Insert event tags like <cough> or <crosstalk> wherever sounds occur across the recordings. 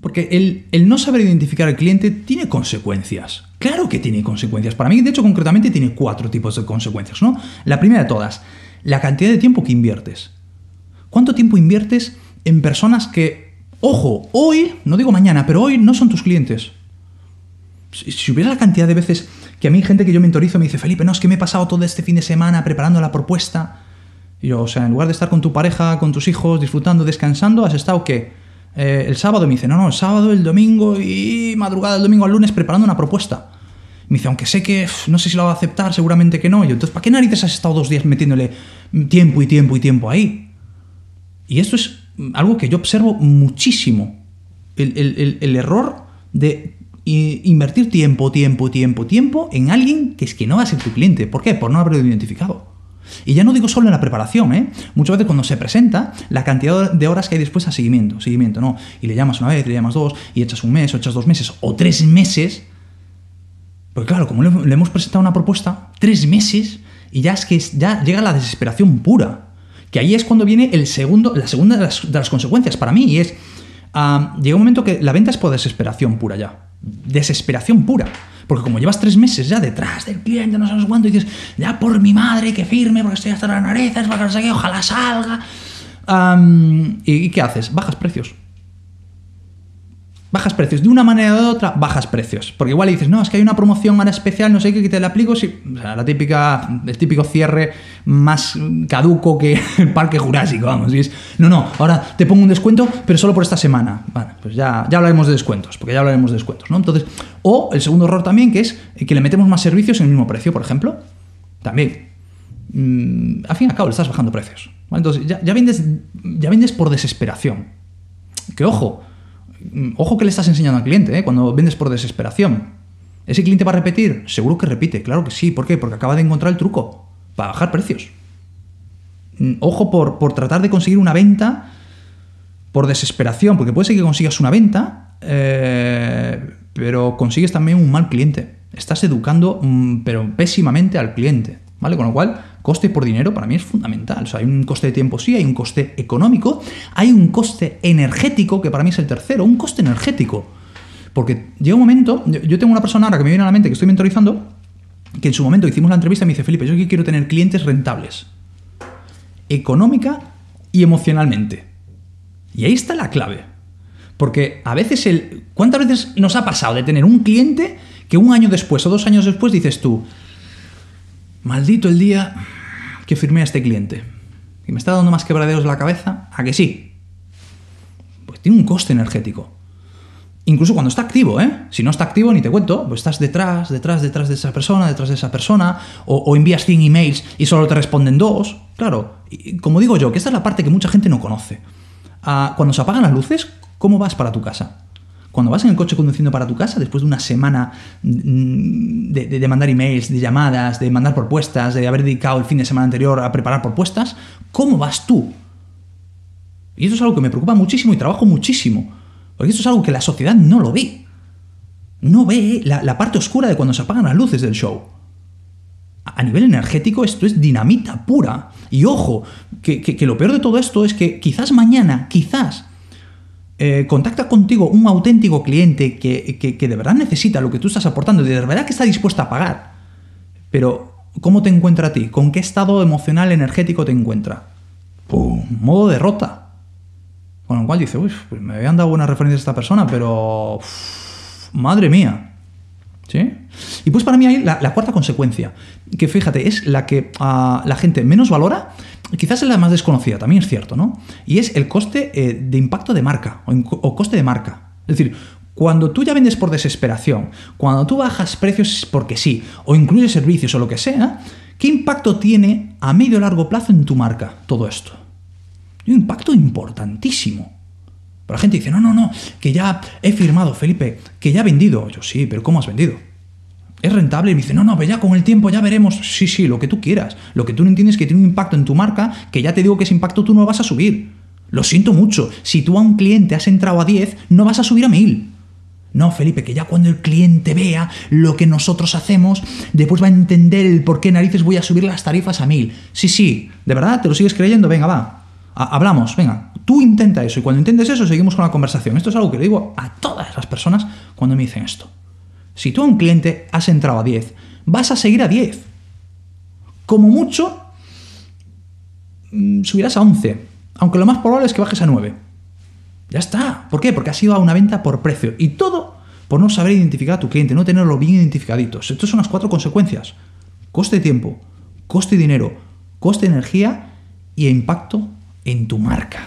Porque el, no saber identificar al cliente tiene consecuencias. Claro que tiene consecuencias. Para mí, de hecho, concretamente tiene cuatro tipos de consecuencias, ¿no? La primera de todas, la cantidad de tiempo que inviertes. ¿Cuánto tiempo inviertes en personas que, ojo, hoy, no digo mañana, pero hoy no son tus clientes? Si, hubiera la cantidad de veces que a mí gente que yo mentorizo me dice, Felipe, no, es que me he pasado todo este fin de semana preparando la propuesta. Y yo, o sea, en lugar de estar con tu pareja, con tus hijos, disfrutando, descansando, has estado qué? Eh, el sábado me dice, no, no, el sábado, el domingo y madrugada del domingo al lunes preparando una propuesta. Me dice, aunque sé que no sé si lo va a aceptar, seguramente que no. Y yo, entonces, ¿para qué narices has estado dos días metiéndole tiempo y tiempo y tiempo ahí? Y esto es algo que yo observo muchísimo. El, error de invertir tiempo, tiempo, tiempo, tiempo en alguien que es que no va a ser tu cliente. ¿Por qué? Por no haberlo identificado. Y ya no digo solo en la preparación, ¿eh? Muchas veces cuando se presenta, la cantidad de horas que hay después a seguimiento, seguimiento, ¿no? Y le llamas una vez, le llamas dos, y echas un mes, o echas dos meses, o tres meses. Porque claro, como le, hemos presentado una propuesta, tres meses, y ya es que ya llega la desesperación pura. Que ahí es cuando viene el segundo, la segunda de las, consecuencias para mí, y es, ah, llega un momento que la venta es por desesperación pura ya. Desesperación pura. Porque como llevas tres meses ya detrás del cliente, no sabes cuánto, y dices, ya por mi madre, que firme, porque estoy hasta las narices, para que ojalá salga. ¿Y qué haces? Bajas precios bajas precios. De una manera o de otra, bajas precios. Porque igual dices, no, es que hay una promoción ahora especial, no sé qué, que te la aplico. Si, o sea, la típica, el típico cierre más caduco que <laughs> el parque jurásico, vamos. Y es, no, no, ahora te pongo un descuento, pero solo por esta semana. Bueno, pues ya, ya hablaremos de descuentos, porque ya hablaremos de descuentos, ¿no? Entonces, o el segundo error también, que es que le metemos más servicios en el mismo precio, por ejemplo. También. Mm, al fin y al cabo, le estás bajando precios. Entonces, ya, vendes, ya vendes por desesperación. Que ojo, ojo que le estás enseñando al cliente, ¿eh? cuando vendes por desesperación. ¿Ese cliente va a repetir? Seguro que repite, claro que sí. ¿Por qué? Porque acaba de encontrar el truco para bajar precios. Mm, ojo por, por tratar de conseguir una venta por desesperación, porque puede ser que consigas una venta, eh, pero consigues también un mal cliente. Estás educando, mm, pero pésimamente al cliente. ¿Vale? Con lo cual, coste por dinero para mí es fundamental. O sea, hay un coste de tiempo, sí, hay un coste económico, hay un coste energético, que para mí es el tercero, un coste energético. Porque llega un momento, yo tengo una persona ahora que me viene a la mente que estoy mentorizando, que en su momento hicimos la entrevista y me dice, Felipe, yo quiero tener clientes rentables, económica y emocionalmente. Y ahí está la clave. Porque a veces el... ¿Cuántas veces nos ha pasado de tener un cliente que un año después o dos años después dices tú, Maldito el día que firmé a este cliente. ¿Y me está dando más quebraderos en la cabeza? ¿A que sí? Pues tiene un coste energético. Incluso cuando está activo, ¿eh? Si no está activo, ni te cuento, pues estás detrás, detrás, detrás de esa persona, detrás de esa persona, o, envías 100 emails y solo te responden dos. Claro, como digo yo, que esta es la parte que mucha gente no conoce. Ah, cuando se apagan las luces, ¿cómo vas para tu casa? Cuando vas en el coche conduciendo para tu casa, después de una semana mm, de, mandar emails, de llamadas, de mandar propuestas, de haber dedicado el fin de semana anterior a preparar propuestas, ¿cómo vas tú? Y eso es algo que me preocupa muchísimo y trabajo muchísimo. Porque esto es algo que la sociedad no lo ve. No ve la, parte oscura de cuando se apagan las luces del show. A nivel energético esto es dinamita pura. Y ojo, que lo peor de todo esto es que quizás mañana, quizás eh, contacta contigo un auténtico cliente que, de verdad necesita lo que tú estás aportando y de verdad que está dispuesto a pagar. Pero, ¿cómo te encuentra a ti? ¿Con qué estado emocional, energético te encuentra? ¡Pum! Modo derrota. Con lo cual dice, uy, pues me habían dado buenas referencias a esta persona, pero... madre mía. ¿Sí? Y pues para mí hay la, cuarta consecuencia, que fíjate, es la que ah, la gente menos valora, quizás es la más desconocida, también es cierto, ¿no? Y es el coste eh, de impacto de marca o, coste de marca. Es decir, cuando tú ya vendes por desesperación, cuando tú bajas precios porque sí, o incluyes servicios o lo que sea, ¿qué impacto tiene a medio o largo plazo en tu marca todo esto? Un impacto importantísimo. Pero la gente dice, no, no, no, que ya he firmado, Felipe, que ya he vendido. Yo sí, pero ¿cómo has vendido? ¿Es rentable? Y me dice, no, no, pero ya con el tiempo ya veremos. Sí, sí, lo que tú quieras. Lo que tú no entiendes es que tiene un impacto en tu marca, que ya te digo que ese impacto tú no vas a subir. Lo siento mucho. Si tú a un cliente has entrado a 10, no vas a subir a 1000. No, Felipe, que ya cuando el cliente vea lo que nosotros hacemos, después va a entender el por qué narices voy a subir las tarifas a 1000. Sí, sí, ¿de verdad? ¿Te lo sigues creyendo? Venga, va. hablamos, venga Tú intenta eso y cuando intentes eso seguimos con la conversación. Esto es algo que le digo a todas las personas cuando me dicen esto. Si tú a un cliente has entrado a 10, vas a seguir a 10. Como mucho, mm, subirás a 11, aunque lo más probable es que bajes a 9. Ya está. ¿Por qué? Porque has ido a una venta por precio. Y todo por no saber identificar a tu cliente, no tenerlo bien identificaditos. Estas son las cuatro consecuencias. Coste de tiempo, coste de dinero, coste de energía y impacto en tu marca.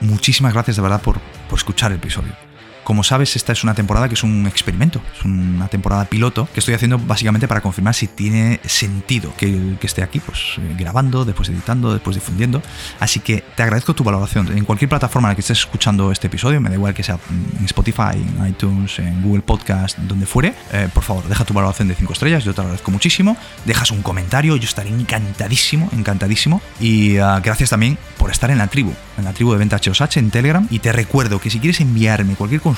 Muchísimas gracias de verdad por, por escuchar el episodio. Como sabes, esta es una temporada que es un experimento, es una temporada piloto que estoy haciendo básicamente para confirmar si tiene sentido que, esté aquí, pues eh, grabando, después editando, después difundiendo. Así que te agradezco tu valoración. En cualquier plataforma en la que estés escuchando este episodio, me da igual que sea en Spotify, en iTunes, en Google Podcast, donde fuere, eh, por favor, deja tu valoración de 5 estrellas, yo te agradezco muchísimo. Dejas un comentario, yo estaré encantadísimo, encantadísimo. Y uh, gracias también por estar en la tribu, en la tribu de Venta HOSH en Telegram. Y te recuerdo que si quieres enviarme cualquier consulta,